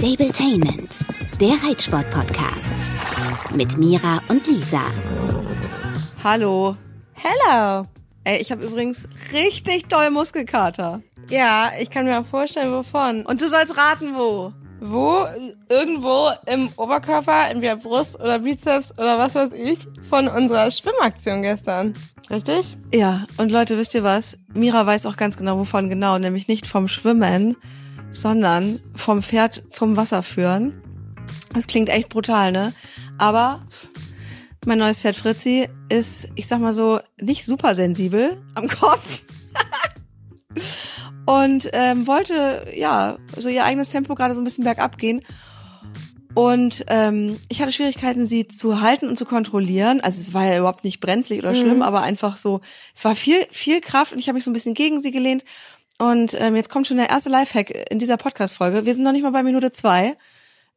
Stabletainment, der Reitsport-Podcast. Mit Mira und Lisa. Hallo. Hello. Ey, ich habe übrigens richtig doll Muskelkater. Ja, ich kann mir auch vorstellen, wovon. Und du sollst raten, wo. Wo? Irgendwo im Oberkörper, entweder Brust oder Bizeps oder was weiß ich, von unserer Schwimmaktion gestern. Richtig? Ja, und Leute, wisst ihr was? Mira weiß auch ganz genau, wovon genau. Nämlich nicht vom Schwimmen, sondern vom Pferd zum Wasser führen. Das klingt echt brutal, ne? Aber mein neues Pferd Fritzi ist, ich sag mal so, nicht super sensibel am Kopf. und ähm, wollte ja so ihr eigenes Tempo gerade so ein bisschen bergab gehen. Und ähm, ich hatte Schwierigkeiten, sie zu halten und zu kontrollieren. Also es war ja überhaupt nicht brenzlig oder schlimm, aber einfach so, es war viel, viel Kraft und ich habe mich so ein bisschen gegen sie gelehnt. Und ähm, jetzt kommt schon der erste Lifehack in dieser Podcast-Folge. Wir sind noch nicht mal bei Minute zwei.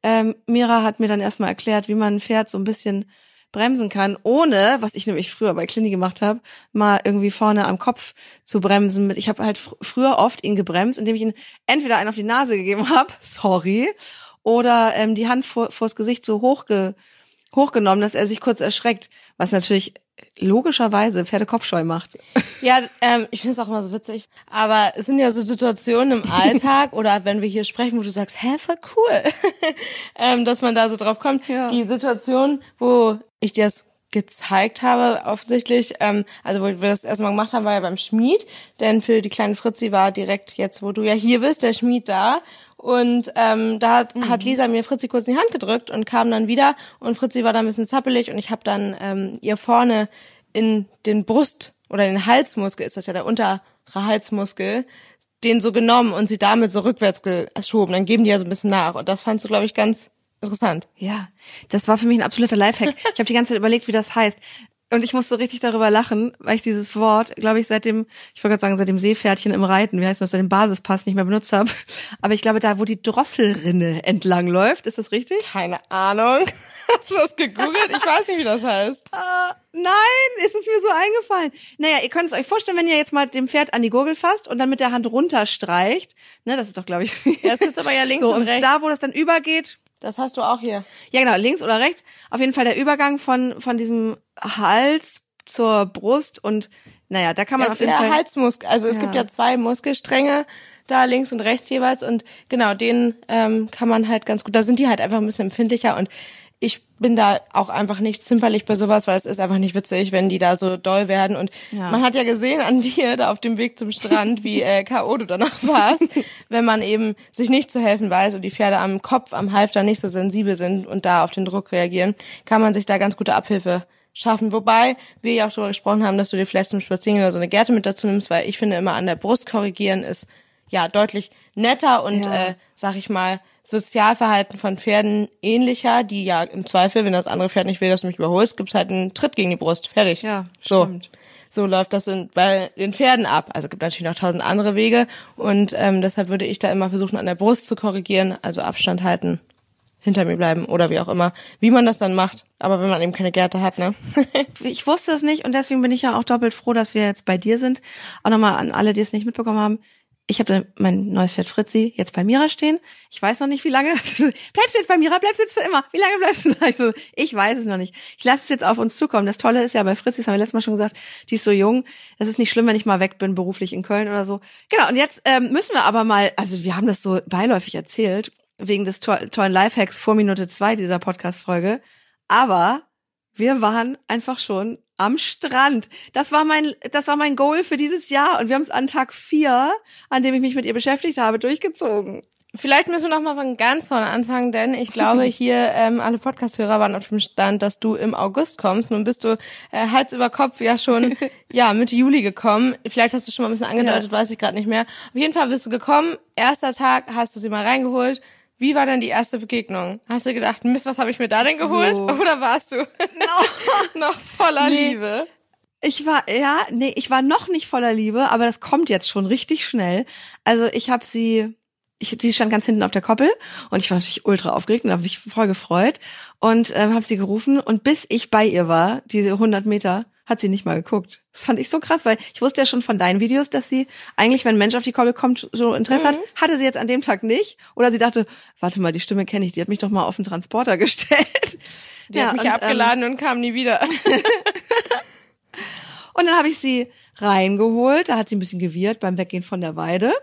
Ähm, Mira hat mir dann erstmal erklärt, wie man ein Pferd so ein bisschen bremsen kann, ohne, was ich nämlich früher bei Clini gemacht habe, mal irgendwie vorne am Kopf zu bremsen. Ich habe halt fr früher oft ihn gebremst, indem ich ihn entweder einen auf die Nase gegeben habe, sorry, oder ähm, die Hand vor, vors Gesicht so hochge hochgenommen, dass er sich kurz erschreckt, was natürlich logischerweise Pferdekopfscheu macht. Ja, ähm, ich finde es auch immer so witzig. Aber es sind ja so Situationen im Alltag oder wenn wir hier sprechen, wo du sagst, hä, voll cool, ähm, dass man da so drauf kommt. Ja. Die Situation, wo ich dir das gezeigt habe, offensichtlich, ähm, also wo wir das erstmal gemacht haben, war ja beim Schmied, denn für die kleine Fritzi war direkt jetzt, wo du ja hier bist, der Schmied da. Und ähm, da hat, hat Lisa mir Fritzi kurz in die Hand gedrückt und kam dann wieder. Und Fritzi war da ein bisschen zappelig. Und ich habe dann ähm, ihr vorne in den Brust oder den Halsmuskel, ist das ja der untere Halsmuskel, den so genommen und sie damit so rückwärts geschoben. Dann geben die ja so ein bisschen nach. Und das fandst du, glaube ich, ganz interessant. Ja, das war für mich ein absoluter Lifehack. Ich habe die ganze Zeit überlegt, wie das heißt. Und ich musste richtig darüber lachen, weil ich dieses Wort, glaube ich, seit dem, ich wollte gerade sagen, seit dem Seepferdchen im Reiten, wie heißt das, seit dem Basispass nicht mehr benutzt habe. Aber ich glaube, da, wo die Drosselrinne entlang läuft, ist das richtig? Keine Ahnung. Hast du das gegoogelt? Ich weiß nicht, wie das heißt. Äh, nein, ist es mir so eingefallen. Naja, ihr könnt es euch vorstellen, wenn ihr jetzt mal dem Pferd an die Gurgel fasst und dann mit der Hand runterstreicht. Ne, das ist doch, glaube ich. Ja, das gibt's aber ja links so, und und rechts. da, wo das dann übergeht, Das hast du auch hier. Ja, genau, links oder rechts. Auf jeden Fall der Übergang von, von diesem Hals zur Brust und naja, da kann man Das auf jeden der Fall. Halsmuskel. Also es Ja. gibt ja zwei Muskelstränge da links und rechts jeweils und genau den ähm, kann man halt ganz gut. Da sind die halt einfach ein bisschen empfindlicher und ich bin da auch einfach nicht zimperlich bei sowas, weil es ist einfach nicht witzig, wenn die da so doll werden. Und Ja. man hat ja gesehen an dir da auf dem Weg zum Strand, wie äh, K.O. du danach warst, wenn man eben sich nicht zu helfen weiß und die Pferde am Kopf, am Halfter nicht so sensibel sind und da auf den Druck reagieren, kann man sich da ganz gute Abhilfe schaffen. Wobei wir ja auch darüber gesprochen haben, dass du dir vielleicht zum Spazierengehen oder so eine Gerte mit dazu nimmst, weil ich finde immer an der Brust korrigieren ist ja deutlich netter und Ja. äh, sag ich mal Sozialverhalten von Pferden ähnlicher, die ja im Zweifel, wenn das andere Pferd nicht will, dass du mich überholst, gibt's halt einen Tritt gegen die Brust. Fertig. Ja, so. stimmt. So läuft das in, bei den Pferden ab. Also gibt natürlich noch tausend andere Wege und ähm, deshalb würde ich da immer versuchen, an der Brust zu korrigieren, also Abstand halten, hinter mir bleiben oder wie auch immer, wie man das dann macht. Aber wenn man eben keine Gerte hat, ne? Ich wusste es nicht und deswegen bin ich ja auch doppelt froh, dass wir jetzt bei dir sind. Auch nochmal an alle, die es nicht mitbekommen haben. Ich habe mein neues Pferd Fritzi jetzt bei Mira stehen. Ich weiß noch nicht, wie lange. bleibst du jetzt bei Mira? Bleibst du jetzt für immer? Wie lange bleibst du da? Ich, so, ich weiß es noch nicht. Ich lasse es jetzt auf uns zukommen. Das Tolle ist ja bei Fritzi, das haben wir letztes Mal schon gesagt, die ist so jung. Es ist nicht schlimm, wenn ich mal weg bin, beruflich in Köln oder so. Genau, und jetzt ähm, müssen wir aber mal, also wir haben das so beiläufig erzählt, wegen des to tollen Lifehacks vor Minute zwei dieser Podcast-Folge. Aber wir waren einfach schon am Strand. Das war mein, das war mein Goal für dieses Jahr und wir haben es an Tag vier, an dem ich mich mit ihr beschäftigt habe, durchgezogen. Vielleicht müssen wir noch mal von ganz vorne anfangen, denn ich glaube, hier ähm, alle Podcast-Hörer waren auf dem Stand, dass du im August kommst. Nun bist du äh, Hals über Kopf ja schon ja Mitte Juli gekommen. Vielleicht hast du schon mal ein bisschen angedeutet, weiß ich gerade nicht mehr. Auf jeden Fall bist du gekommen. Erster Tag hast du sie mal reingeholt. Wie war denn die erste Begegnung? Hast du gedacht, Mist, was habe ich mir da denn geholt? So. Oder warst du noch voller Nee. Liebe? Ich war, ja, nee, ich war noch nicht voller Liebe, aber das kommt jetzt schon richtig schnell. Also ich habe sie, ich, sie stand ganz hinten auf der Koppel und ich war natürlich ultra aufgeregt und habe mich voll gefreut und ähm, habe sie gerufen und bis ich bei ihr war, diese 100 Meter, hat sie nicht mal geguckt. Das fand ich so krass, weil ich wusste ja schon von deinen Videos, dass sie eigentlich, wenn ein Mensch auf die Koppel kommt, so Interesse mhm. hat. Hatte sie jetzt an dem Tag nicht. Oder sie dachte, warte mal, die Stimme kenne ich, die hat mich doch mal auf den Transporter gestellt. Die ja, hat mich und, abgeladen ähm, und kam nie wieder. und dann habe ich sie reingeholt. Da hat sie ein bisschen gewirrt beim Weggehen von der Weide.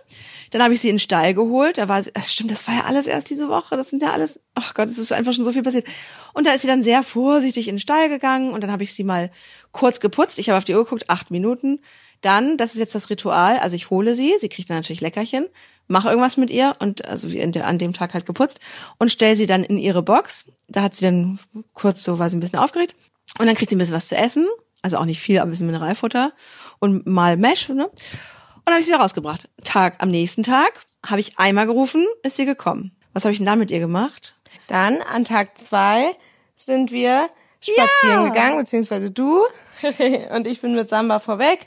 Dann habe ich sie in den Stall geholt. Da war sie, das stimmt, das war ja alles erst diese Woche. Das sind ja alles, ach Gott, es ist einfach schon so viel passiert. Und da ist sie dann sehr vorsichtig in den Stall gegangen und dann habe ich sie mal kurz geputzt. Ich habe auf die Uhr geguckt, acht Minuten. Dann, das ist jetzt das Ritual, also ich hole sie, sie kriegt dann natürlich Leckerchen, mache irgendwas mit ihr und also an dem Tag halt geputzt und stell sie dann in ihre Box. Da hat sie dann kurz so, war sie ein bisschen aufgeregt und dann kriegt sie ein bisschen was zu essen, also auch nicht viel, aber ein bisschen Mineralfutter und mal Mesh, ne? Und habe ich sie rausgebracht. Tag am nächsten Tag habe ich einmal gerufen, ist sie gekommen. Was habe ich denn dann mit ihr gemacht? Dann an Tag zwei sind wir spazieren ja. gegangen, beziehungsweise du und ich bin mit Samba vorweg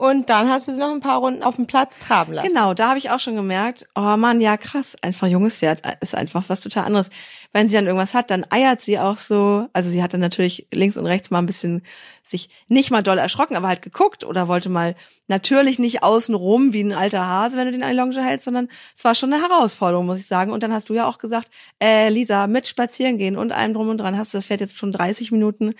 und dann hast du sie noch ein paar Runden auf dem Platz traben lassen. Genau, da habe ich auch schon gemerkt, oh man, ja krass, einfach junges Pferd ist einfach was total anderes. Wenn sie dann irgendwas hat, dann eiert sie auch so. Also sie hat dann natürlich links und rechts mal ein bisschen sich nicht mal doll erschrocken, aber halt geguckt oder wollte mal natürlich nicht außen rum wie ein alter Hase, wenn du den Longe hältst, sondern es war schon eine Herausforderung, muss ich sagen. Und dann hast du ja auch gesagt, äh, Lisa, mit spazieren gehen und allem drum und dran hast du das Pferd jetzt schon 30 Minuten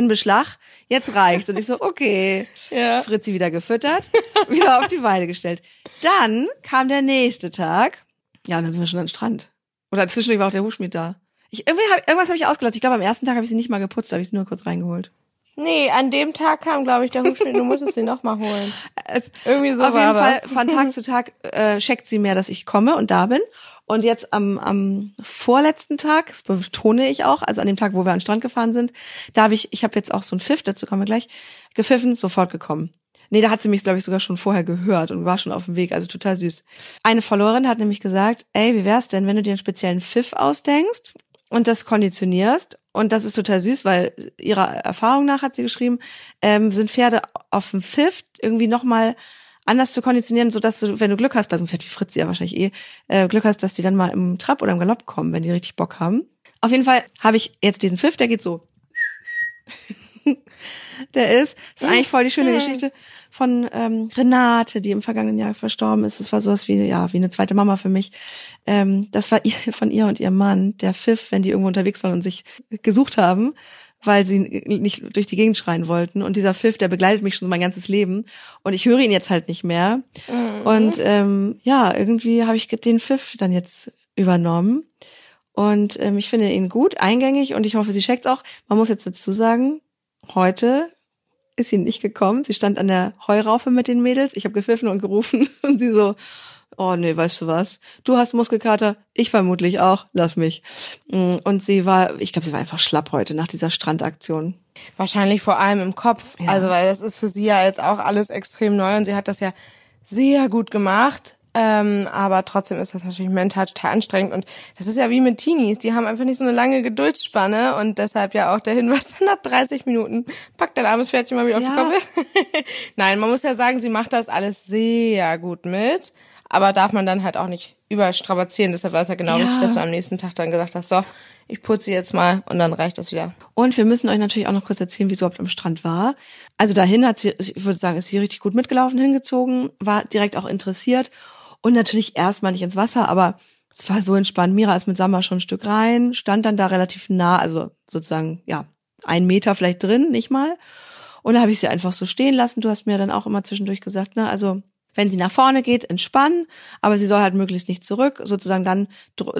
in Beschlag, jetzt reicht's. Und ich so, okay. Ja. Fritzi wieder gefüttert, wieder auf die Weide gestellt. Dann kam der nächste Tag. Ja, und dann sind wir schon am Strand. Oder zwischendurch war auch der Hufschmied da. Ich, irgendwie hab, irgendwas habe ich ausgelassen. Ich glaube, am ersten Tag habe ich sie nicht mal geputzt, habe ich sie nur kurz reingeholt. Nee, an dem Tag kam, glaube ich, der Hufschmied, du musstest sie noch mal holen. Irgendwie so Auf jeden Fall, von Tag zu Tag äh, checkt sie mehr, dass ich komme und da bin. Und jetzt am, am vorletzten Tag, das betone ich auch, also an dem Tag, wo wir an den Strand gefahren sind, da habe ich, ich habe jetzt auch so ein Pfiff, dazu kommen wir gleich, gepfiffen, sofort gekommen. Nee, da hat sie mich, glaube ich, sogar schon vorher gehört und war schon auf dem Weg, also total süß. Eine Followerin hat nämlich gesagt, ey, wie wär's denn, wenn du dir einen speziellen Pfiff ausdenkst und das konditionierst und das ist total süß, weil ihrer Erfahrung nach hat sie geschrieben, ähm, sind Pferde auf dem Pfiff irgendwie nochmal anders zu konditionieren, so dass du, wenn du Glück hast, bei so einem Pferd wie Fritz ja wahrscheinlich eh, äh, Glück hast, dass die dann mal im Trab oder im Galopp kommen, wenn die richtig Bock haben. Auf jeden Fall habe ich jetzt diesen Pfiff, der geht so. der ist, ist eigentlich voll die schöne Geschichte von ähm, Renate, die im vergangenen Jahr verstorben ist. Das war sowas wie, ja, wie eine zweite Mama für mich. Ähm, das war ihr, von ihr und ihrem Mann, der Pfiff, wenn die irgendwo unterwegs waren und sich gesucht haben, weil sie nicht durch die Gegend schreien wollten. Und dieser Pfiff, der begleitet mich schon mein ganzes Leben. Und ich höre ihn jetzt halt nicht mehr. Mhm. Und ähm, ja, irgendwie habe ich den Pfiff dann jetzt übernommen. Und ähm, ich finde ihn gut, eingängig und ich hoffe, sie checkt's auch. Man muss jetzt dazu sagen, heute ist sie nicht gekommen. Sie stand an der Heuraufe mit den Mädels. Ich habe gepfiffen und gerufen und sie so, oh nee, weißt du was? Du hast Muskelkater, ich vermutlich auch, lass mich. Mm, und sie war, ich glaube, sie war einfach schlapp heute nach dieser Strandaktion. Wahrscheinlich vor allem im Kopf. Ja. Also, weil das ist für sie ja jetzt auch alles extrem neu und sie hat das ja sehr gut gemacht. Ähm, aber trotzdem ist das natürlich mental total anstrengend und das ist ja wie mit Teenies, die haben einfach nicht so eine lange Geduldsspanne und deshalb ja auch der Hinweis nach 30 Minuten, packt dein armes Pferdchen mal wieder auf ja. die Koppel. Nein, man muss ja sagen, sie macht das alles sehr gut mit aber darf man dann halt auch nicht überstrapazieren. Deshalb war es ja genau ja. richtig, dass du am nächsten Tag dann gesagt hast, so, ich putze jetzt mal und dann reicht das wieder. Und wir müssen euch natürlich auch noch kurz erzählen, wie es überhaupt am Strand war. Also dahin hat sie, ich würde sagen, ist sie richtig gut mitgelaufen, hingezogen, war direkt auch interessiert und natürlich erstmal nicht ins Wasser, aber es war so entspannt. Mira ist mit Samba schon ein Stück rein, stand dann da relativ nah, also sozusagen, ja, ein Meter vielleicht drin, nicht mal. Und da habe ich sie einfach so stehen lassen. Du hast mir dann auch immer zwischendurch gesagt, ne, also wenn sie nach vorne geht, entspannen, aber sie soll halt möglichst nicht zurück, sozusagen dann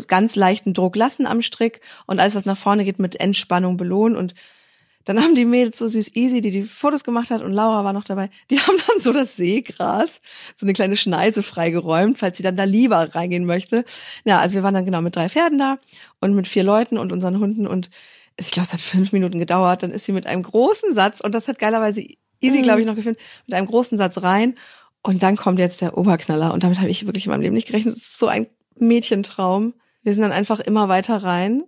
ganz leichten Druck lassen am Strick und alles, was nach vorne geht, mit Entspannung belohnen und dann haben die Mädels so süß Easy, die die Fotos gemacht hat und Laura war noch dabei, die haben dann so das Seegras, so eine kleine Schneise freigeräumt, falls sie dann da lieber reingehen möchte. Ja, also wir waren dann genau mit drei Pferden da und mit vier Leuten und unseren Hunden und ich glaube, es hat fünf Minuten gedauert. Dann ist sie mit einem großen Satz und das hat geilerweise Easy, mhm. glaube ich, noch gefilmt, mit einem großen Satz rein und dann kommt jetzt der Oberknaller. Und damit habe ich wirklich in meinem Leben nicht gerechnet. Das ist so ein Mädchentraum. Wir sind dann einfach immer weiter rein.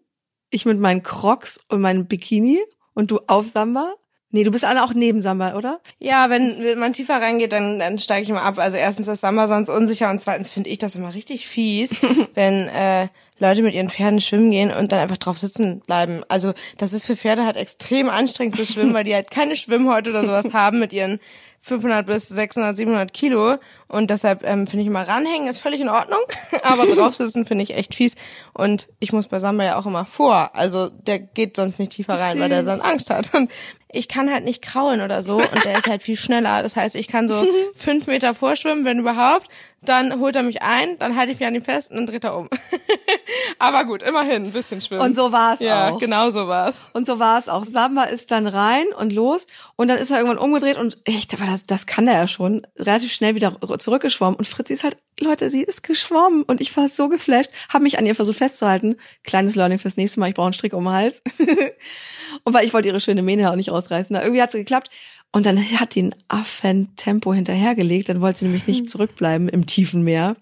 Ich mit meinen Crocs und meinem Bikini und du auf Samba. Nee, du bist alle auch neben Samba, oder? Ja, wenn, wenn man tiefer reingeht, dann, dann steige ich immer ab. Also erstens ist Samba sonst unsicher und zweitens finde ich das immer richtig fies, wenn äh, Leute mit ihren Pferden schwimmen gehen und dann einfach drauf sitzen bleiben. Also das ist für Pferde halt extrem anstrengend zu schwimmen, weil die halt keine Schwimmhäute oder sowas haben mit ihren 500 bis 600, 700 Kilo. Und deshalb ähm, finde ich immer ranhängen ist völlig in Ordnung, aber draufsitzen finde ich echt fies. Und ich muss bei Samba ja auch immer vor, also der geht sonst nicht tiefer rein, weil der sonst Angst hat. Und ich kann halt nicht kraulen oder so. Und der ist halt viel schneller. Das heißt, ich kann so fünf Meter vorschwimmen, wenn überhaupt. Dann holt er mich ein, dann halte ich mich an ihm fest und dann dreht er um. Aber gut, immerhin ein bisschen schwimmen. Und so war es ja, auch. genau so war's. Und so war es auch. Samba ist dann rein und los und dann ist er irgendwann umgedreht und echt, aber das, das kann er ja schon, relativ schnell wieder zurückgeschwommen. Und Fritzi ist halt, Leute, sie ist geschwommen und ich war so geflasht, habe mich an ihr versucht festzuhalten. Kleines Learning fürs nächste Mal, ich brauche einen Strick um den Hals. und weil ich wollte ihre schöne Mähne auch nicht rausreißen. Na, irgendwie hat sie geklappt. Und dann hat die ein Affentempo hinterhergelegt, dann wollte sie nämlich nicht zurückbleiben im tiefen Meer.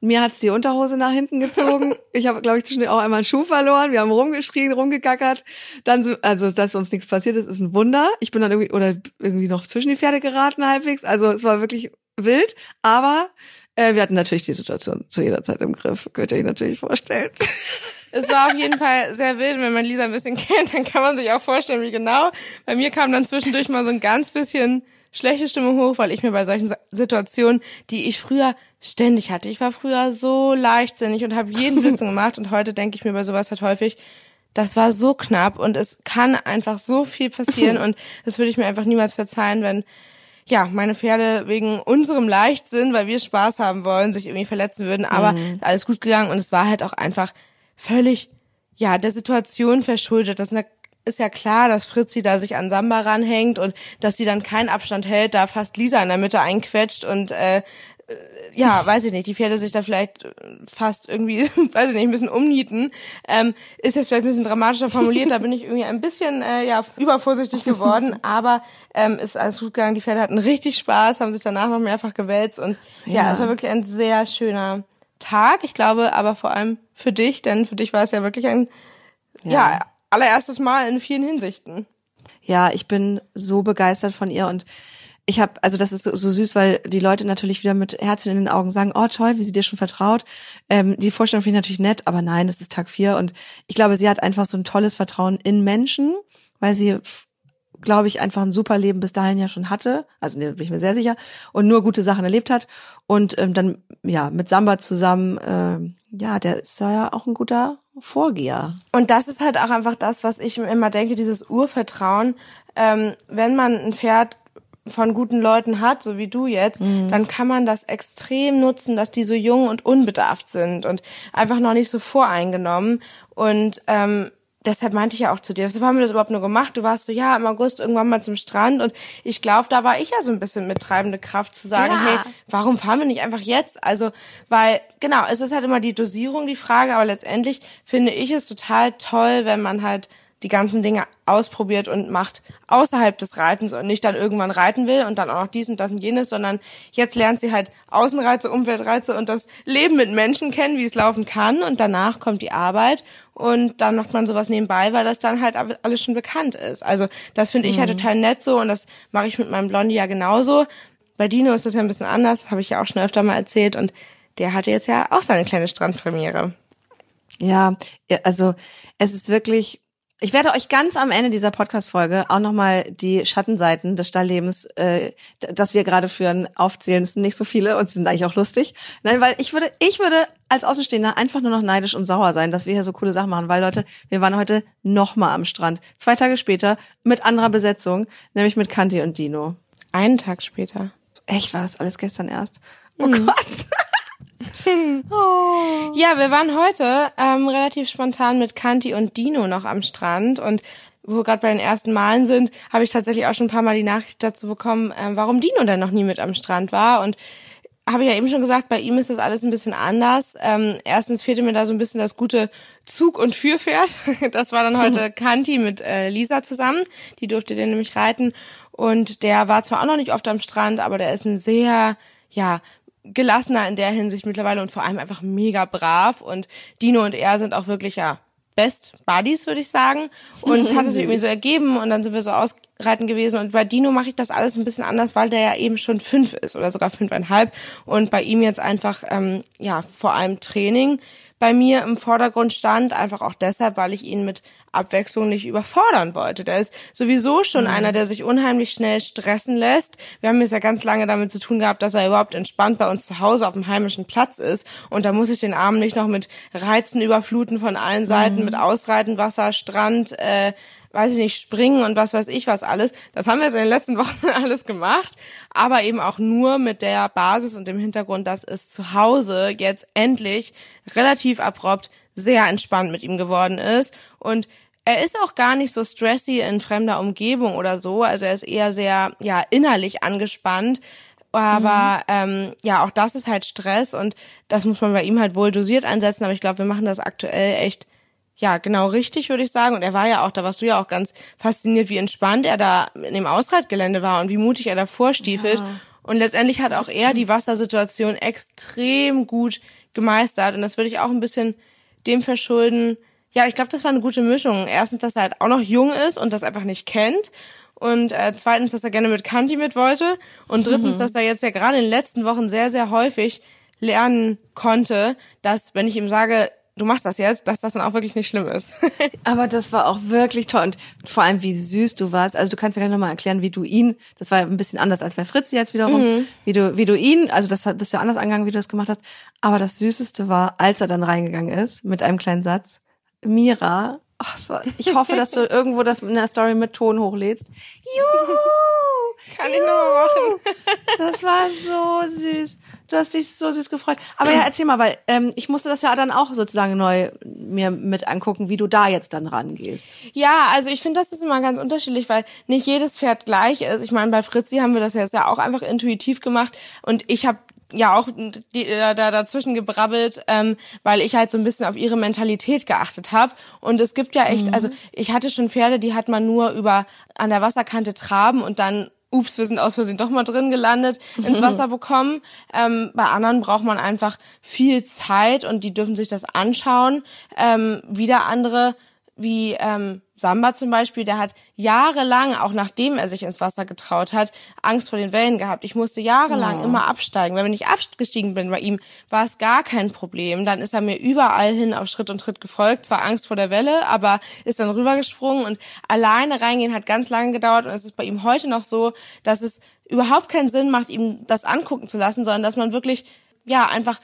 Mir hat's die Unterhose nach hinten gezogen. Ich habe, glaube ich, zwischendurch auch einmal einen Schuh verloren. Wir haben rumgeschrien, rumgekackert. Dann, so, also, dass uns nichts passiert ist, ist ein Wunder. Ich bin dann irgendwie, oder irgendwie noch zwischen die Pferde geraten halbwegs. Also, es war wirklich wild. Aber äh, wir hatten natürlich die Situation zu jeder Zeit im Griff. Könnt ihr euch natürlich vorstellen. Es war auf jeden Fall sehr wild. Wenn man Lisa ein bisschen kennt, dann kann man sich auch vorstellen, wie genau. Bei mir kam dann zwischendurch mal so ein ganz bisschen schlechte Stimmung hoch, weil ich mir bei solchen Situationen, die ich früher ständig hatte, ich war früher so leichtsinnig und habe jeden Blödsinn gemacht und heute denke ich mir bei sowas halt häufig, das war so knapp und es kann einfach so viel passieren und das würde ich mir einfach niemals verzeihen, wenn ja, meine Pferde wegen unserem Leichtsinn, weil wir Spaß haben wollen, sich irgendwie verletzen würden, aber mhm. alles gut gegangen und es war halt auch einfach völlig ja, der Situation verschuldet. Das ist ja klar, dass Fritzi da sich an Samba ranhängt und dass sie dann keinen Abstand hält, da fast Lisa in der Mitte einquetscht und äh, äh, ja, weiß ich nicht, die Pferde sich da vielleicht fast irgendwie, weiß ich nicht, ein bisschen umnieten. Ähm, ist jetzt vielleicht ein bisschen dramatischer formuliert, da bin ich irgendwie ein bisschen äh, ja übervorsichtig geworden, aber ähm, ist alles gut gegangen. Die Pferde hatten richtig Spaß, haben sich danach noch mehrfach gewälzt und ja, ja es war wirklich ein sehr schöner Tag. Ich glaube, aber vor allem für dich, denn für dich war es ja wirklich ein ja, ja allererstes Mal in vielen Hinsichten. Ja, ich bin so begeistert von ihr und ich habe, also das ist so, so, süß, weil die Leute natürlich wieder mit Herzen in den Augen sagen, oh toll, wie sie dir schon vertraut. Ähm, die Vorstellung finde ich natürlich nett, aber nein, es ist Tag vier und ich glaube, sie hat einfach so ein tolles Vertrauen in Menschen, weil sie, glaube ich, einfach ein super Leben bis dahin ja schon hatte. Also ne, bin ich mir sehr sicher und nur gute Sachen erlebt hat und ähm, dann ja mit Samba zusammen, ähm, ja, der ist ja auch ein guter Vorgeher. Und das ist halt auch einfach das, was ich immer denke, dieses Urvertrauen. Ähm, wenn man ein Pferd von guten Leuten hat, so wie du jetzt, mhm. dann kann man das extrem nutzen, dass die so jung und unbedarft sind und einfach noch nicht so voreingenommen. Und ähm, deshalb meinte ich ja auch zu dir, deshalb haben wir das überhaupt nur gemacht. Du warst so, ja, im August irgendwann mal zum Strand und ich glaube, da war ich ja so ein bisschen mit treibende Kraft zu sagen, ja. hey, warum fahren wir nicht einfach jetzt? Also, weil, genau, es ist halt immer die Dosierung, die Frage, aber letztendlich finde ich es total toll, wenn man halt die ganzen Dinge ausprobiert und macht außerhalb des Reitens und nicht dann irgendwann reiten will und dann auch noch dies und das und jenes, sondern jetzt lernt sie halt Außenreize, Umweltreize und das Leben mit Menschen kennen, wie es laufen kann und danach kommt die Arbeit und dann macht man sowas nebenbei, weil das dann halt alles schon bekannt ist. Also das finde ich halt mhm. halt total nett so und das mache ich mit meinem Blondie ja genauso. Bei Dino ist das ja ein bisschen anders, habe ich ja auch schon öfter mal erzählt und der hatte jetzt ja auch seine kleine Strandpremiere. Ja, also es ist wirklich ich werde euch ganz am Ende dieser Podcast-Folge auch nochmal die Schattenseiten des Stalllebens, äh, das wir gerade führen, aufzählen. Es sind nicht so viele und sie sind eigentlich auch lustig. Nein, weil ich würde, ich würde als Außenstehender einfach nur noch neidisch und sauer sein, dass wir hier so coole Sachen machen. Weil Leute, wir waren heute nochmal am Strand. Zwei Tage später mit anderer Besetzung, nämlich mit Kanti und Dino. Einen Tag später. Echt, war das alles gestern erst? Oh mhm. Gott. oh. Ja, wir waren heute ähm, relativ spontan mit Kanti und Dino noch am Strand und wo wir gerade bei den ersten Malen sind, habe ich tatsächlich auch schon ein paar Mal die Nachricht dazu bekommen, ähm, warum Dino denn noch nie mit am Strand war und habe ich ja eben schon gesagt, bei ihm ist das alles ein bisschen anders. Ähm, erstens fehlte mir da so ein bisschen das gute Zug- und Führpferd. Das war dann heute Kanti mit äh, Lisa zusammen. Die durfte den nämlich reiten. Und der war zwar auch noch nicht oft am Strand, aber der ist ein sehr, ja, gelassener in der Hinsicht mittlerweile und vor allem einfach mega brav. Und Dino und er sind auch wirklich, ja, Best Buddies, würde ich sagen. Und hat es sich irgendwie so ergeben und dann sind wir so aus, Ausreiten gewesen. Und bei Dino mache ich das alles ein bisschen anders, weil der ja eben schon fünf ist oder sogar fünfeinhalb. Und bei ihm jetzt einfach, ähm, ja, vor allem Training bei mir im Vordergrund stand, einfach auch deshalb, weil ich ihn mit Abwechslung nicht überfordern wollte. Der ist sowieso schon mhm. einer, der sich unheimlich schnell stressen lässt. Wir haben es ja ganz lange damit zu tun gehabt, dass er überhaupt entspannt bei uns zu Hause auf dem heimischen Platz ist. Und da muss ich den Arm nicht noch mit Reizen überfluten von allen Seiten, mhm. mit Ausreiten, Wasser, Strand, äh, weiß ich nicht, springen und was weiß ich was alles. Das haben wir so in den letzten Wochen alles gemacht, aber eben auch nur mit der Basis und dem Hintergrund, dass es zu Hause jetzt endlich relativ abrupt sehr entspannt mit ihm geworden ist und er ist auch gar nicht so stressy in fremder Umgebung oder so, also er ist eher sehr ja innerlich angespannt, aber mhm. ähm, ja, auch das ist halt Stress und das muss man bei ihm halt wohl dosiert einsetzen. Aber ich glaube, wir machen das aktuell echt ja, genau richtig, würde ich sagen. Und er war ja auch, da warst du ja auch ganz fasziniert, wie entspannt er da in dem Ausreitgelände war und wie mutig er da vorstiefelt. Ja. Und letztendlich hat auch er die Wassersituation extrem gut gemeistert. Und das würde ich auch ein bisschen dem verschulden. Ja, ich glaube, das war eine gute Mischung. Erstens, dass er halt auch noch jung ist und das einfach nicht kennt. Und äh, zweitens, dass er gerne mit Kanti mit wollte. Und drittens, mhm. dass er jetzt ja gerade in den letzten Wochen sehr, sehr häufig lernen konnte, dass, wenn ich ihm sage, du machst das jetzt, dass das dann auch wirklich nicht schlimm ist. Aber das war auch wirklich toll und vor allem wie süß du warst. Also du kannst ja gleich nochmal erklären, wie du ihn, das war ein bisschen anders als bei Fritzi jetzt wiederum, mhm. wie du, wie du ihn, also das bist du anders angegangen, wie du das gemacht hast. Aber das Süßeste war, als er dann reingegangen ist mit einem kleinen Satz, Mira, ach, so, ich hoffe, dass du irgendwo das in der Story mit Ton hochlädst. Juhu! Kann Juhu! ich nochmal machen. das war so süß. Du hast dich so süß gefreut. Aber ja, erzähl mal, weil ähm, ich musste das ja dann auch sozusagen neu mir mit angucken, wie du da jetzt dann rangehst. Ja, also ich finde, das ist immer ganz unterschiedlich, weil nicht jedes Pferd gleich ist. Ich meine, bei Fritzi haben wir das jetzt ja auch einfach intuitiv gemacht und ich habe ja auch die, äh, da dazwischen gebrabbelt, ähm, weil ich halt so ein bisschen auf ihre Mentalität geachtet habe. Und es gibt ja echt, mhm. also ich hatte schon Pferde, die hat man nur über an der Wasserkante traben und dann ups, wir sind aus Versehen doch mal drin gelandet, ins Wasser bekommen. Ähm, bei anderen braucht man einfach viel Zeit und die dürfen sich das anschauen. Ähm, wieder andere wie ähm, Samba zum Beispiel, der hat jahrelang, auch nachdem er sich ins Wasser getraut hat, Angst vor den Wellen gehabt. Ich musste jahrelang oh. immer absteigen. Wenn ich abgestiegen bin bei ihm, war es gar kein Problem. Dann ist er mir überall hin auf Schritt und Tritt gefolgt. Zwar Angst vor der Welle, aber ist dann rübergesprungen und alleine reingehen hat ganz lange gedauert und es ist bei ihm heute noch so, dass es überhaupt keinen Sinn macht, ihm das angucken zu lassen, sondern dass man wirklich, ja, einfach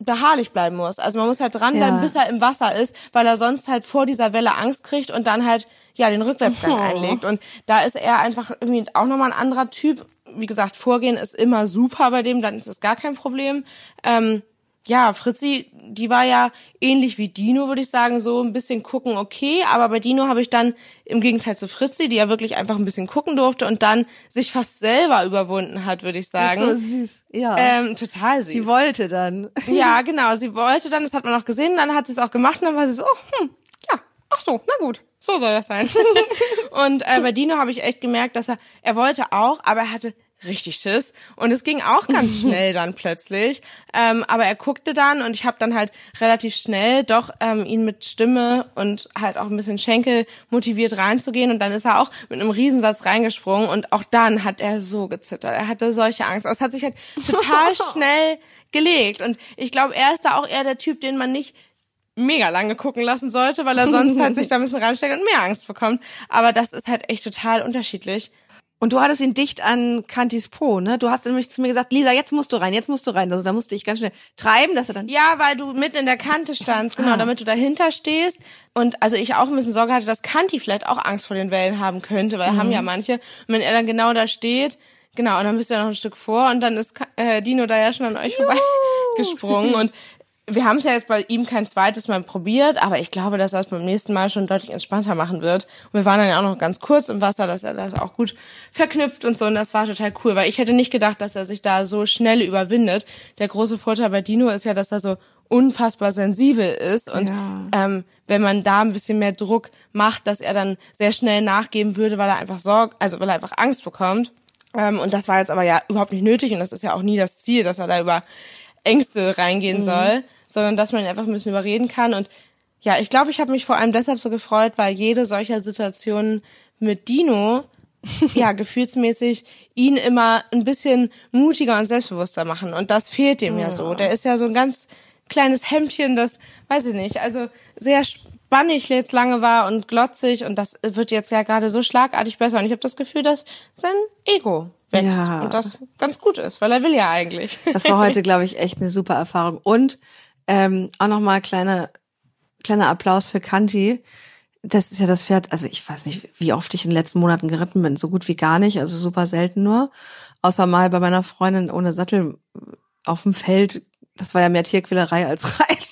beharrlich bleiben muss. Also man muss halt dranbleiben, ja. bis er im Wasser ist, weil er sonst halt vor dieser Welle Angst kriegt und dann halt ja den Rückwärtsgang oh. einlegt. Und da ist er einfach irgendwie auch nochmal ein anderer Typ. Wie gesagt, Vorgehen ist immer super bei dem, dann ist es gar kein Problem. Ähm, ja, Fritzi, die war ja ähnlich wie Dino, würde ich sagen, so ein bisschen gucken, okay. Aber bei Dino habe ich dann im Gegenteil zu Fritzi, die ja wirklich einfach ein bisschen gucken durfte und dann sich fast selber überwunden hat, würde ich sagen. Das ist so süß, ja. Ähm, total süß. Sie wollte dann. Ja, genau, sie wollte dann, das hat man auch gesehen, dann hat sie es auch gemacht und dann war sie so, oh, hm, ja, ach so, na gut. So soll das sein. und äh, bei Dino habe ich echt gemerkt, dass er, er wollte auch, aber er hatte richtig Schiss. Und es ging auch ganz schnell dann plötzlich. Ähm, aber er guckte dann und ich habe dann halt relativ schnell doch ähm, ihn mit Stimme und halt auch ein bisschen Schenkel motiviert reinzugehen. Und dann ist er auch mit einem Riesensatz reingesprungen und auch dann hat er so gezittert. Er hatte solche Angst. Also es hat sich halt total schnell gelegt. Und ich glaube, er ist da auch eher der Typ, den man nicht mega lange gucken lassen sollte, weil er sonst halt sich da ein bisschen reinsteckt und mehr Angst bekommt. Aber das ist halt echt total unterschiedlich. Und du hattest ihn dicht an Kantis Po, ne? Du hast nämlich zu mir gesagt, Lisa, jetzt musst du rein, jetzt musst du rein. Also da musste ich ganz schnell treiben, dass er dann. Ja, weil du mitten in der Kante standst, genau, ah. damit du dahinter stehst. Und also ich auch ein bisschen Sorge hatte, dass Kanti vielleicht auch Angst vor den Wellen haben könnte, weil mhm. haben ja manche. Und wenn er dann genau da steht, genau, und dann bist du ja noch ein Stück vor und dann ist äh, Dino da ja schon an euch vorbei gesprungen. Und wir haben es ja jetzt bei ihm kein zweites Mal probiert, aber ich glaube, dass er es beim nächsten Mal schon deutlich entspannter machen wird. Und wir waren dann ja auch noch ganz kurz im Wasser, dass er das auch gut verknüpft und so. Und das war total cool, weil ich hätte nicht gedacht, dass er sich da so schnell überwindet. Der große Vorteil bei Dino ist ja, dass er so unfassbar sensibel ist und ja. ähm, wenn man da ein bisschen mehr Druck macht, dass er dann sehr schnell nachgeben würde, weil er einfach Sorge, also weil er einfach Angst bekommt. Ähm, und das war jetzt aber ja überhaupt nicht nötig und das ist ja auch nie das Ziel, dass er da über Ängste reingehen mhm. soll sondern dass man ihn einfach ein bisschen überreden kann. Und ja, ich glaube, ich habe mich vor allem deshalb so gefreut, weil jede solcher Situation mit Dino ja, gefühlsmäßig ihn immer ein bisschen mutiger und selbstbewusster machen. Und das fehlt dem ja, ja so. Der ist ja so ein ganz kleines Hemdchen, das, weiß ich nicht, also sehr spannig jetzt lange war und glotzig und das wird jetzt ja gerade so schlagartig besser. Und ich habe das Gefühl, dass sein Ego wächst ja. und das ganz gut ist, weil er will ja eigentlich. Das war heute, glaube ich, echt eine super Erfahrung. Und ähm, auch nochmal kleiner kleiner Applaus für Kanti das ist ja das Pferd, also ich weiß nicht, wie oft ich in den letzten Monaten geritten bin, so gut wie gar nicht, also super selten nur. Außer mal bei meiner Freundin ohne Sattel auf dem Feld. Das war ja mehr Tierquälerei als Reiten.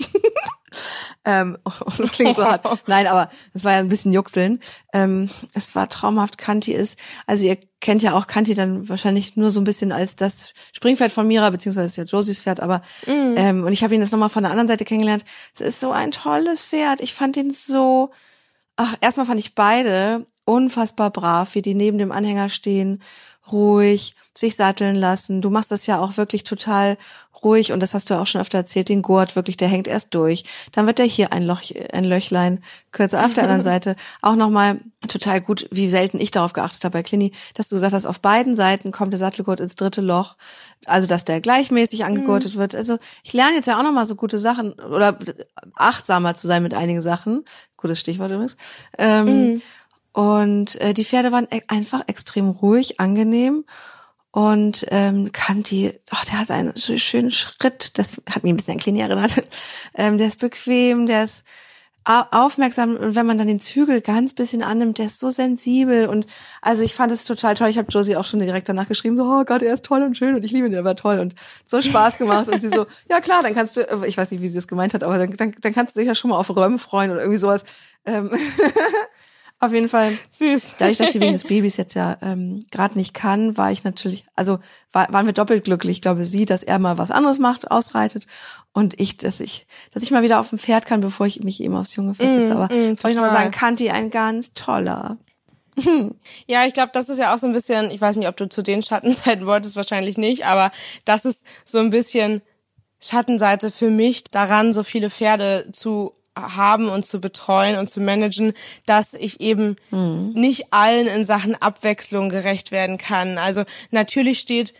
Ähm, das klingt so hart. Nein, aber das war ja ein bisschen Juxeln. Ähm, es war traumhaft. Kanti ist, also ihr kennt ja auch Kanti dann wahrscheinlich nur so ein bisschen als das Springpferd von Mira, beziehungsweise ist ja Josies Pferd, aber mm. ähm, und ich habe ihn jetzt nochmal von der anderen Seite kennengelernt. Es ist so ein tolles Pferd. Ich fand ihn so ach, erstmal fand ich beide unfassbar brav, wie die neben dem Anhänger stehen, ruhig, sich satteln lassen. Du machst das ja auch wirklich total ruhig und das hast du auch schon öfter erzählt, den Gurt wirklich, der hängt erst durch. Dann wird der hier ein Loch, ein Löchlein kürzer auf der anderen Seite. Auch nochmal total gut, wie selten ich darauf geachtet habe bei Clini, dass du gesagt hast, auf beiden Seiten kommt der Sattelgurt ins dritte Loch. Also, dass der gleichmäßig angegurtet mhm. wird. Also, ich lerne jetzt ja auch nochmal so gute Sachen oder achtsamer zu sein mit einigen Sachen. Gutes Stichwort übrigens. Ähm, mhm. Und äh, die Pferde waren e einfach extrem ruhig, angenehm und ähm, Kanti, oh, der hat einen so schönen Schritt, das hat mich ein bisschen an Klini erinnert. Ähm, der ist bequem, der ist aufmerksam und wenn man dann den Zügel ganz bisschen annimmt, der ist so sensibel und also ich fand es total toll. Ich habe Josie auch schon direkt danach geschrieben, so oh Gott, er ist toll und schön und ich liebe ihn, er war toll und so Spaß gemacht und sie so, ja klar, dann kannst du, ich weiß nicht, wie sie es gemeint hat, aber dann, dann, dann kannst du dich ja schon mal auf Röhm freuen oder irgendwie sowas. Ähm Auf jeden Fall. Süß. Dadurch, dass sie wegen des Babys jetzt ja ähm, gerade nicht kann, war ich natürlich, also war, waren wir doppelt glücklich. Ich glaube, sie, dass er mal was anderes macht, ausreitet und ich, dass ich, dass ich mal wieder auf dem Pferd kann, bevor ich mich eben aufs junge Pferd setze. Mm, Aber mm, wollte ich nochmal sagen, Kanti, ein ganz toller. Ja, ich glaube, das ist ja auch so ein bisschen, ich weiß nicht, ob du zu den Schattenseiten wolltest, wahrscheinlich nicht, aber das ist so ein bisschen Schattenseite für mich, daran so viele Pferde zu haben und zu betreuen und zu managen, dass ich eben mhm. nicht allen in Sachen Abwechslung gerecht werden kann. Also natürlich steht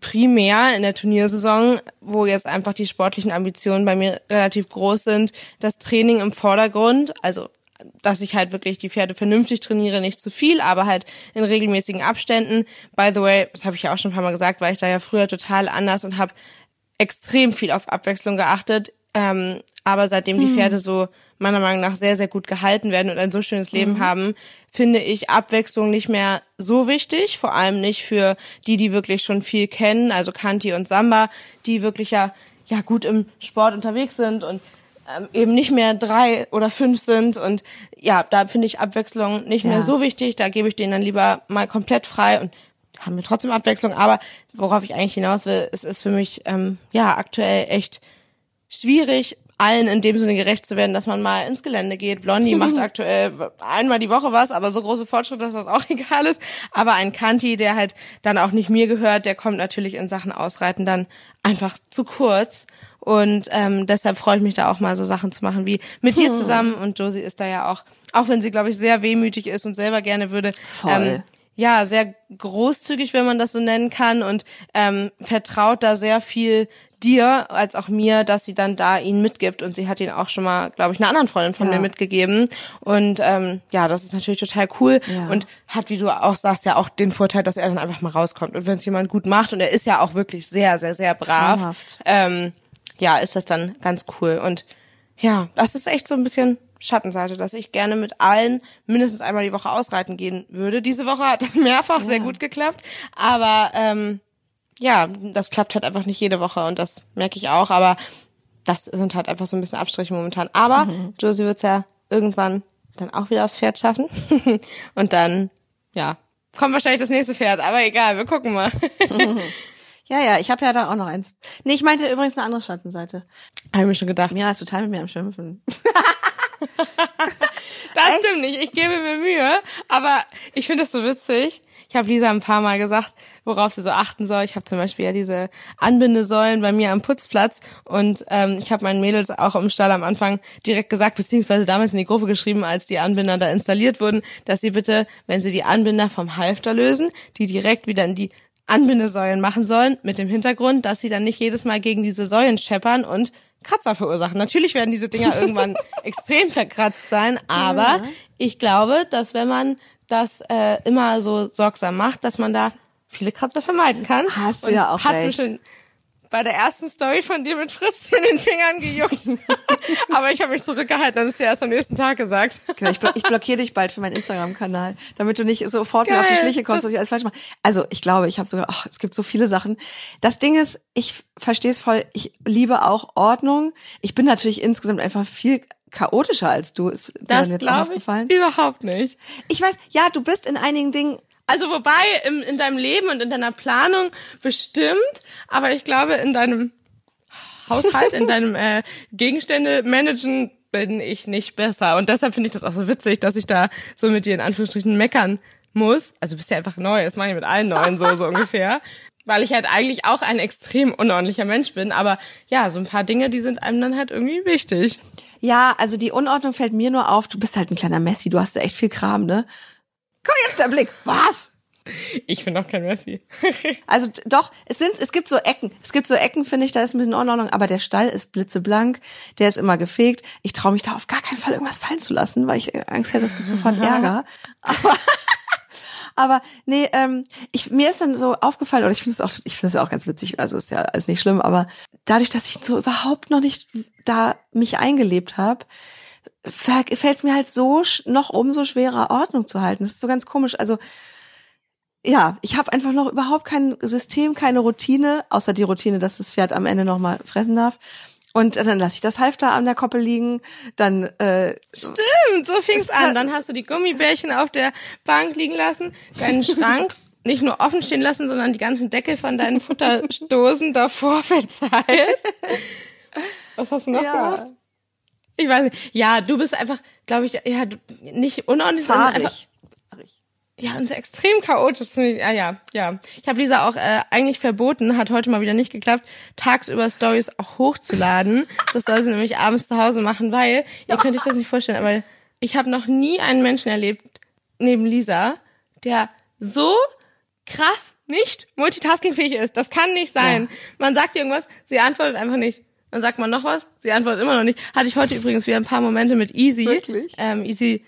primär in der Turniersaison, wo jetzt einfach die sportlichen Ambitionen bei mir relativ groß sind, das Training im Vordergrund, also dass ich halt wirklich die Pferde vernünftig trainiere, nicht zu viel, aber halt in regelmäßigen Abständen. By the way, das habe ich ja auch schon ein paar Mal gesagt, weil ich da ja früher total anders und habe extrem viel auf Abwechslung geachtet. Ähm, aber seitdem die hm. Pferde so meiner Meinung nach sehr, sehr gut gehalten werden und ein so schönes Leben mhm. haben, finde ich Abwechslung nicht mehr so wichtig. Vor allem nicht für die, die wirklich schon viel kennen, also Kanti und Samba, die wirklich ja, ja gut im Sport unterwegs sind und ähm, eben nicht mehr drei oder fünf sind und ja, da finde ich Abwechslung nicht ja. mehr so wichtig. Da gebe ich denen dann lieber mal komplett frei und haben wir trotzdem Abwechslung. Aber worauf ich eigentlich hinaus will, es ist für mich ähm, ja aktuell echt schwierig, allen in dem Sinne gerecht zu werden, dass man mal ins Gelände geht. Blondie macht aktuell einmal die Woche was, aber so große Fortschritte, dass das auch egal ist. Aber ein Kanti, der halt dann auch nicht mir gehört, der kommt natürlich in Sachen Ausreiten dann einfach zu kurz. Und ähm, deshalb freue ich mich da auch mal so Sachen zu machen wie mit dir hm. zusammen. Und Josie ist da ja auch, auch wenn sie, glaube ich, sehr wehmütig ist und selber gerne würde. Voll. Ähm, ja, sehr großzügig, wenn man das so nennen kann, und ähm, vertraut da sehr viel dir als auch mir, dass sie dann da ihn mitgibt. Und sie hat ihn auch schon mal, glaube ich, einer anderen Freundin von ja. mir mitgegeben. Und ähm, ja, das ist natürlich total cool ja. und hat, wie du auch sagst, ja auch den Vorteil, dass er dann einfach mal rauskommt. Und wenn es jemand gut macht und er ist ja auch wirklich sehr, sehr, sehr brav, ähm, ja, ist das dann ganz cool. Und ja, das ist echt so ein bisschen Schattenseite, dass ich gerne mit allen mindestens einmal die Woche ausreiten gehen würde. Diese Woche hat es mehrfach ja. sehr gut geklappt, aber ähm, ja, das klappt halt einfach nicht jede Woche und das merke ich auch, aber das sind halt einfach so ein bisschen Abstriche momentan. Aber mhm. Josie wird's ja irgendwann dann auch wieder aufs Pferd schaffen und dann, ja, kommt wahrscheinlich das nächste Pferd, aber egal, wir gucken mal. Ja, ja, ich habe ja da auch noch eins. Nee, ich meinte übrigens eine andere Schattenseite. Habe ich mir schon gedacht. Ja, ist total mit mir am Schimpfen. Das Echt? stimmt nicht. Ich gebe mir Mühe, aber ich finde das so witzig. Ich habe Lisa ein paar Mal gesagt, worauf sie so achten soll. Ich habe zum Beispiel ja diese Anbindesäulen bei mir am Putzplatz und ähm, ich habe meinen Mädels auch im Stall am Anfang direkt gesagt, beziehungsweise damals in die Gruppe geschrieben, als die Anbinder da installiert wurden, dass sie bitte, wenn sie die Anbinder vom Halfter lösen, die direkt wieder in die Anbindesäulen machen sollen, mit dem Hintergrund, dass sie dann nicht jedes Mal gegen diese Säulen scheppern und Kratzer verursachen. Natürlich werden diese Dinger irgendwann extrem verkratzt sein, aber ich glaube, dass wenn man das äh, immer so sorgsam macht, dass man da viele Kratzer vermeiden kann. Hast du ja auch recht. Mir schon bei der ersten Story von dir mit Fritz in den Fingern gejuckt. aber ich habe mich zurückgehalten, dann ist dir erst am nächsten Tag gesagt. Genau, ich, ich blockiere dich bald für meinen Instagram-Kanal, damit du nicht sofort mir auf die Geil. Schliche kommst, dass ich alles falsch mache. Also ich glaube, ich habe sogar, ach, es gibt so viele Sachen. Das Ding ist, ich verstehe es voll. Ich liebe auch Ordnung. Ich bin natürlich insgesamt einfach viel chaotischer als du. Ist Das glaube ich aufgefallen? überhaupt nicht. Ich weiß, ja, du bist in einigen Dingen Also wobei im, in deinem Leben und in deiner Planung bestimmt, aber ich glaube in deinem Haushalt, in deinem äh, Gegenstände managen bin ich nicht besser. Und deshalb finde ich das auch so witzig, dass ich da so mit dir in Anführungsstrichen meckern muss. Also bist ja einfach neu, das mache ich mit allen Neuen so, so ungefähr. Weil ich halt eigentlich auch ein extrem unordentlicher Mensch bin. Aber ja, so ein paar Dinge, die sind einem dann halt irgendwie wichtig. Ja, also die Unordnung fällt mir nur auf. Du bist halt ein kleiner Messi. Du hast echt viel Kram, ne? Guck jetzt der Blick. Was? Ich bin auch kein Messi. Also doch, es sind, es gibt so Ecken. Es gibt so Ecken, finde ich, da ist ein bisschen Unordnung, aber der Stall ist blitzeblank, der ist immer gefegt. Ich traue mich da auf gar keinen Fall irgendwas fallen zu lassen, weil ich äh, Angst hätte, es gibt sofort Ärger. Aber, aber nee, ähm, ich, mir ist dann so aufgefallen, oder ich finde es auch, ich finde es auch ganz witzig, also ist ja alles nicht schlimm, aber dadurch, dass ich so überhaupt noch nicht da mich eingelebt habe, fällt es mir halt so noch umso schwerer, Ordnung zu halten. Das ist so ganz komisch. Also ja, ich habe einfach noch überhaupt kein System, keine Routine, außer die Routine, dass das Pferd am Ende noch mal fressen darf. Und dann lasse ich das Halfter an der Koppel liegen, dann äh, Stimmt, so fing's an. Dann hast du die Gummibärchen auf der Bank liegen lassen, deinen Schrank nicht nur offen stehen lassen, sondern die ganzen Deckel von deinen Futterdosen davor verteilt. Was hast du noch Ja. gemacht? Ich weiß nicht. Ja, du bist einfach, glaube ich, ja, du, nicht unordentlich, sondern einfach, ja, und so extrem chaotisch. Ja, ja, ja. Ich habe Lisa auch äh, eigentlich verboten, hat heute mal wieder nicht geklappt, tagsüber Stories auch hochzuladen. Das soll sie nämlich abends zu Hause machen, weil, ihr könnt euch das nicht vorstellen, aber ich habe noch nie einen Menschen erlebt, neben Lisa, der so krass nicht multitaskingfähig ist. Das kann nicht sein. Man sagt irgendwas, sie antwortet einfach nicht. Dann sagt man noch was, sie antwortet immer noch nicht. Hatte ich heute übrigens wieder ein paar Momente mit Easy. Wirklich? Ähm, Easy,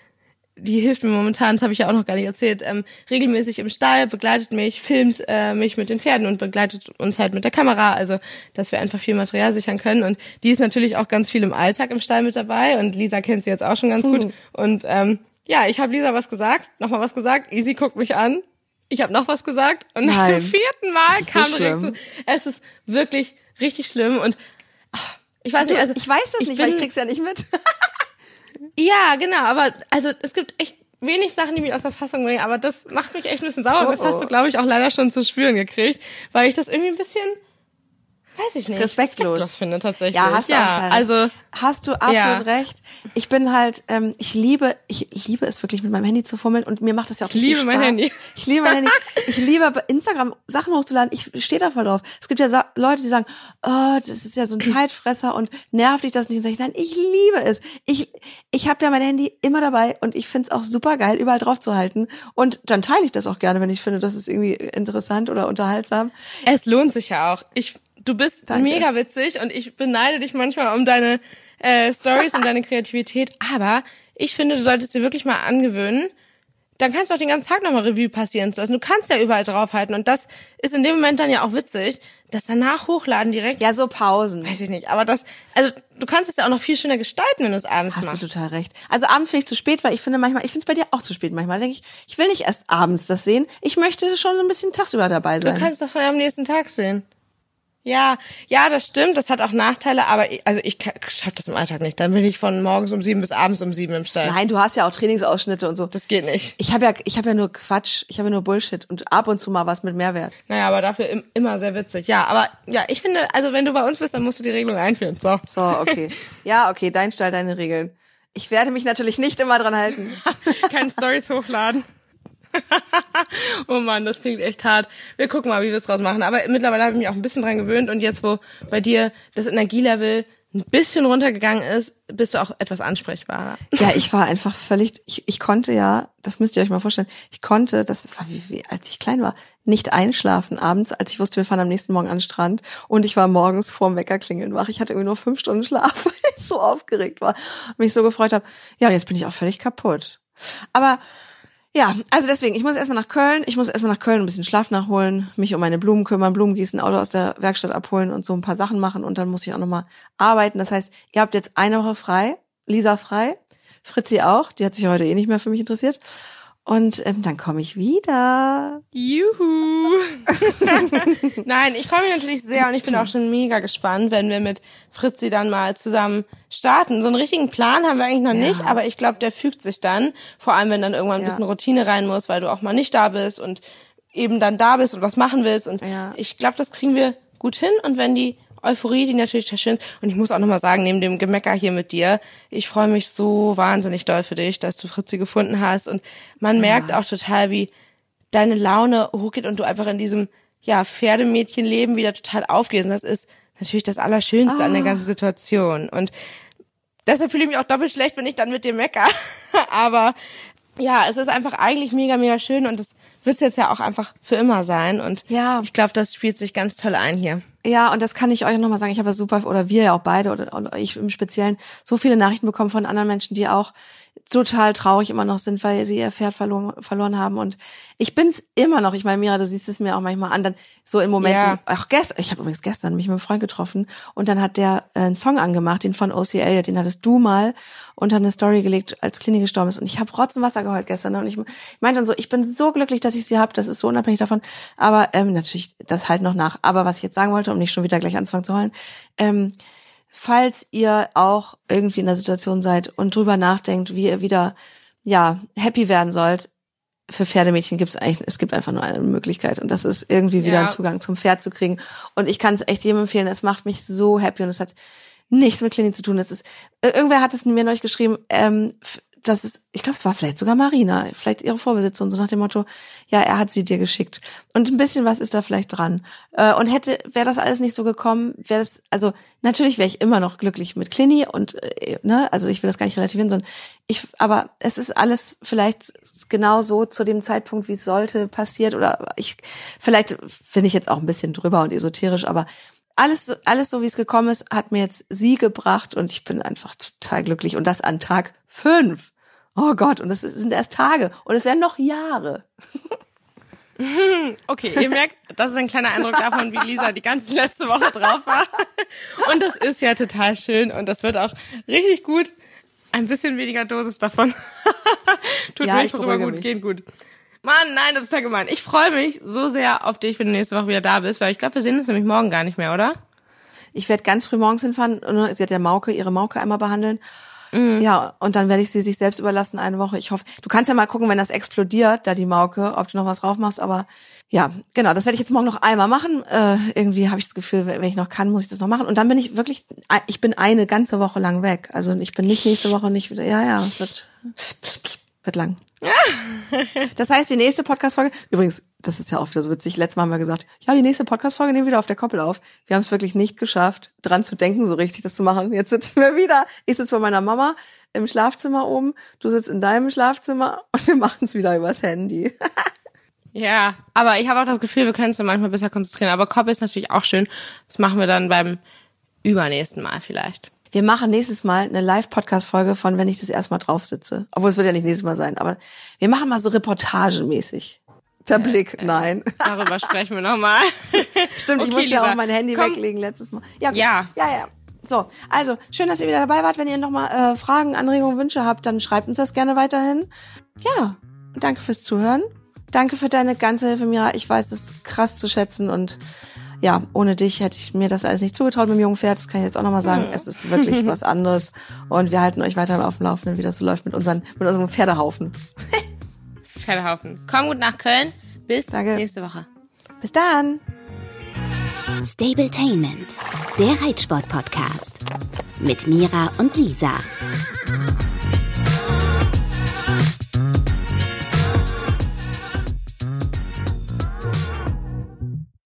die hilft mir momentan, das habe ich ja auch noch gar nicht erzählt, ähm, regelmäßig im Stall, begleitet mich, filmt äh, mich mit den Pferden und begleitet uns halt mit der Kamera, also dass wir einfach viel Material sichern können. Und die ist natürlich auch ganz viel im Alltag im Stall mit dabei und Lisa kennt sie jetzt auch schon ganz gut. Und ähm, ja, ich habe Lisa was gesagt, nochmal was gesagt, Easy guckt mich an. Ich habe noch was gesagt und nach Nein. dem vierten Mal ist so kam direkt so, schlimm. es ist wirklich richtig schlimm und ich weiß Du, nicht, also ich weiß das ich nicht, weil ich bin- krieg's ja nicht mit. ja, genau, aber also es gibt echt wenig Sachen, die mich aus der Fassung bringen, aber das macht mich echt ein bisschen sauer. Oh, das hast oh. du, glaube ich, auch leider schon zu spüren gekriegt, weil ich das irgendwie ein bisschen, weiß ich nicht, Respektlos. finde tatsächlich. Ja, hast du auch ja, total also hast du absolut Ja. recht. Ich bin halt, ähm, ich liebe, ich liebe es wirklich mit meinem Handy zu fummeln und mir macht das ja auch Ich liebe mein Spaß. Handy. Ich liebe mein Handy. Ich liebe Instagram Sachen hochzuladen. Ich stehe da voll drauf. Es gibt ja Sa Leute, die sagen, oh, das ist ja so ein Zeitfresser und nervt dich das nicht. Und sag ich, nein, ich liebe es. Ich, ich habe ja mein Handy immer dabei und ich find's auch super geil, überall drauf zu halten. Und dann teile ich das auch gerne, wenn ich finde, das ist irgendwie interessant oder unterhaltsam. es lohnt sich ja auch. Ich, du bist Danke. mega witzig und ich beneide dich manchmal um deine äh, Stories und deine Kreativität, aber ich finde, du solltest dir wirklich mal angewöhnen, dann kannst du auch den ganzen Tag nochmal Revue passieren zu lassen. Du kannst ja überall draufhalten und das ist in dem Moment dann ja auch witzig. Das danach hochladen direkt, Ja, so Pausen. weiß ich nicht, aber das, also du kannst es ja auch noch viel schöner gestalten, wenn du es abends Hast machst. du total recht. Also abends finde ich zu spät, weil ich finde manchmal, ich finde es bei dir auch zu spät manchmal. Denke ich, ich will nicht erst abends das sehen. Ich möchte schon so ein bisschen tagsüber dabei Du sein. kannst das von am nächsten Tag sehen. Ja, ja, das stimmt, das hat auch Nachteile, aber ich, also ich schaff das im Alltag nicht. Dann bin ich von morgens um sieben bis abends um sieben im Stall. Nein, du hast ja auch Trainingsausschnitte und so. Das geht nicht. Ich habe ja, ich habe ja nur Quatsch, ich habe ja nur Bullshit und ab und zu mal was mit Mehrwert. Naja, aber dafür im, immer sehr witzig. Ja, aber ja, ich finde, also wenn du bei uns bist, dann musst du die Regelung einführen. So. So, okay. ja, okay, dein Stall, deine Regeln. Ich werde mich natürlich nicht immer dran halten. Keine Stories hochladen. oh Mann, das klingt echt hart. Wir gucken mal, wie wir es draus machen. Aber mittlerweile habe ich mich auch ein bisschen dran gewöhnt und jetzt, wo bei dir das Energielevel ein bisschen runtergegangen ist, bist du auch etwas ansprechbarer. Ja, ich war einfach völlig, ich, ich konnte ja, das müsst ihr euch mal vorstellen, ich konnte, das war wie, wie, als ich klein war, nicht einschlafen abends, als ich wusste, wir fahren am nächsten Morgen an den Strand und ich war morgens vorm Wecker klingeln wach. Ich hatte irgendwie nur fünf Stunden Schlaf, weil ich so aufgeregt war und mich so gefreut habe. Ja, und jetzt bin ich auch völlig kaputt. Aber ja, also deswegen, ich muss erstmal nach Köln, ich muss erstmal nach Köln ein bisschen Schlaf nachholen, mich um meine Blumen kümmern, Blumen gießen, Auto aus der Werkstatt abholen und so ein paar Sachen machen und dann muss ich auch nochmal arbeiten. Das heißt, ihr habt jetzt eine Woche frei, Lisa frei, Fritzi auch, die hat sich heute eh nicht mehr für mich interessiert. Und ähm, dann komme ich wieder. Juhu. Nein, ich freue mich natürlich sehr und ich bin auch schon mega gespannt, wenn wir mit Fritzi dann mal zusammen starten. So einen richtigen Plan haben wir eigentlich noch ja. nicht, aber ich glaube, der fügt sich dann. Vor allem, wenn dann irgendwann ein ja. bisschen Routine rein muss, weil du auch mal nicht da bist und eben dann da bist und was machen willst. Und ja. ich glaube, das kriegen wir gut hin. Und wenn die Euphorie, die natürlich schön ist. Und ich muss auch nochmal sagen, neben dem Gemecker hier mit dir, ich freue mich so wahnsinnig doll für dich, dass du Fritzi gefunden hast. Und man merkt ja. auch total, wie deine Laune hochgeht und du einfach in diesem, ja, Pferdemädchenleben wieder total aufgehst. Und das ist natürlich das Allerschönste ah. an der ah. ganzen Situation. Und deshalb fühle ich mich auch doppelt schlecht, wenn ich dann mit dir mecker. Aber ja, es ist einfach eigentlich mega, mega schön und das wird jetzt ja auch einfach für immer sein. Und ja. ich glaube, das spielt sich ganz toll ein hier. Ja, und das kann ich euch nochmal sagen. Ich habe super, oder wir ja auch beide, oder ich im Speziellen, so viele Nachrichten bekommen von anderen Menschen, die auch total traurig immer noch sind, weil sie ihr Pferd verloren, verloren haben. Und ich bin's immer noch. Ich meine, Mira, du siehst es mir auch manchmal an. Dann so in Momenten. Ja. Ach, gestern, ich habe übrigens gestern mich mit einem Freund getroffen und dann hat der äh, einen Song angemacht, den von OCL, den hattest du mal unter eine Story gelegt, als Klinik gestorben ist. Und ich habe Rotzenwasser geheult gestern. Und ich meinte dann so, ich bin so glücklich, dass ich sie habe. Das ist so unabhängig davon. Aber ähm, natürlich, das halt noch nach. Aber was ich jetzt sagen wollte, um nicht schon wieder gleich anzufangen zu heulen, ähm, falls ihr auch irgendwie in der Situation seid und drüber nachdenkt, wie ihr wieder ja happy werden sollt, für Pferdemädchen gibt es eigentlich, es gibt einfach nur eine Möglichkeit und das ist irgendwie wieder ja. einen Zugang zum Pferd zu kriegen. Und ich kann es echt jedem empfehlen. Es macht mich so happy und es hat nichts mit Klinik zu tun. Es ist, irgendwer hat es mir neulich geschrieben, ähm, das ist, ich glaube, es war vielleicht sogar Marina, vielleicht ihre Vorbesitzerin, so nach dem Motto, ja, er hat sie dir geschickt. Und ein bisschen was ist da vielleicht dran. Äh, und hätte, wäre das alles nicht so gekommen, wäre das, also natürlich wäre ich immer noch glücklich mit Clini und, äh, ne, also ich will das gar nicht relativieren, sondern ich, aber es ist alles vielleicht genau so zu dem Zeitpunkt, wie es sollte, passiert oder ich, vielleicht finde ich jetzt auch ein bisschen drüber und esoterisch, aber alles, alles so wie es gekommen ist, hat mir jetzt sie gebracht und ich bin einfach total glücklich und das an Tag fünf. Oh Gott, und es sind erst Tage und es werden noch Jahre. Okay, ihr merkt, das ist ein kleiner Eindruck davon, wie Lisa die ganze letzte Woche drauf war. Und das ist ja total schön und das wird auch richtig gut. Ein bisschen weniger Dosis davon. Tut ja, mir vorüber gut, mich. geht gut. Mann, nein, das ist ja gemein. Ich freue mich so sehr auf dich, wenn du nächste Woche wieder da bist, weil ich glaube, wir sehen uns nämlich morgen gar nicht mehr, oder? Ich werde ganz früh morgens hinfahren. Sie hat ja Mauke, ihre Mauke einmal behandeln. Mhm. Ja, und dann werde ich sie sich selbst überlassen eine Woche. Ich hoffe, du kannst ja mal gucken, wenn das explodiert, da die Mauke, ob du noch was drauf machst. Aber ja, genau, das werde ich jetzt morgen noch einmal machen. Äh, irgendwie habe ich das Gefühl, wenn ich noch kann, muss ich das noch machen. Und dann bin ich wirklich, ich bin eine ganze Woche lang weg. Also ich bin nicht nächste Woche nicht wieder. Ja, ja, es wird, wird lang. Das heißt, die nächste Podcast-Folge, übrigens, das ist ja oft so witzig, letztes Mal haben wir gesagt, ja, die nächste Podcast-Folge nehmen wir wieder auf der Koppel auf. Wir haben es wirklich nicht geschafft, dran zu denken, so richtig das zu machen. Jetzt sitzen wir wieder. Ich sitze bei meiner Mama im Schlafzimmer oben, du sitzt in deinem Schlafzimmer und wir machen es wieder übers Handy. ja, aber ich habe auch das Gefühl, wir können uns dann manchmal besser konzentrieren. Aber Koppel ist natürlich auch schön. Das machen wir dann beim übernächsten Mal vielleicht. Wir machen nächstes Mal eine Live-Podcast-Folge von, wenn ich das erstmal drauf sitze. Obwohl es wird ja nicht nächstes Mal sein, aber wir machen mal so reportagemäßig. Der Blick, äh, nein. Darüber sprechen wir nochmal. Stimmt, okay, ich musste ja auch mein Handy Komm. weglegen letztes Mal. Ja, ja, ja, ja. So, also schön, dass ihr wieder dabei wart. Wenn ihr nochmal äh, Fragen, Anregungen, Wünsche habt, dann schreibt uns das gerne weiterhin. Ja, danke fürs Zuhören. Danke für deine ganze Hilfe, Mira. Ich weiß es krass zu schätzen und ja, ohne dich hätte ich mir das alles nicht zugetraut mit dem jungen Pferd. Das kann ich jetzt auch nochmal sagen. Es ist wirklich was anderes. Und wir halten euch weiter auf dem Laufenden, wie das so läuft mit, unseren, mit unserem Pferdehaufen. Pferdehaufen. Komm gut nach Köln. Bis Danke. nächste Woche. Bis dann. Stabletainment, der Reitsport-Podcast. Mit Mira und Lisa.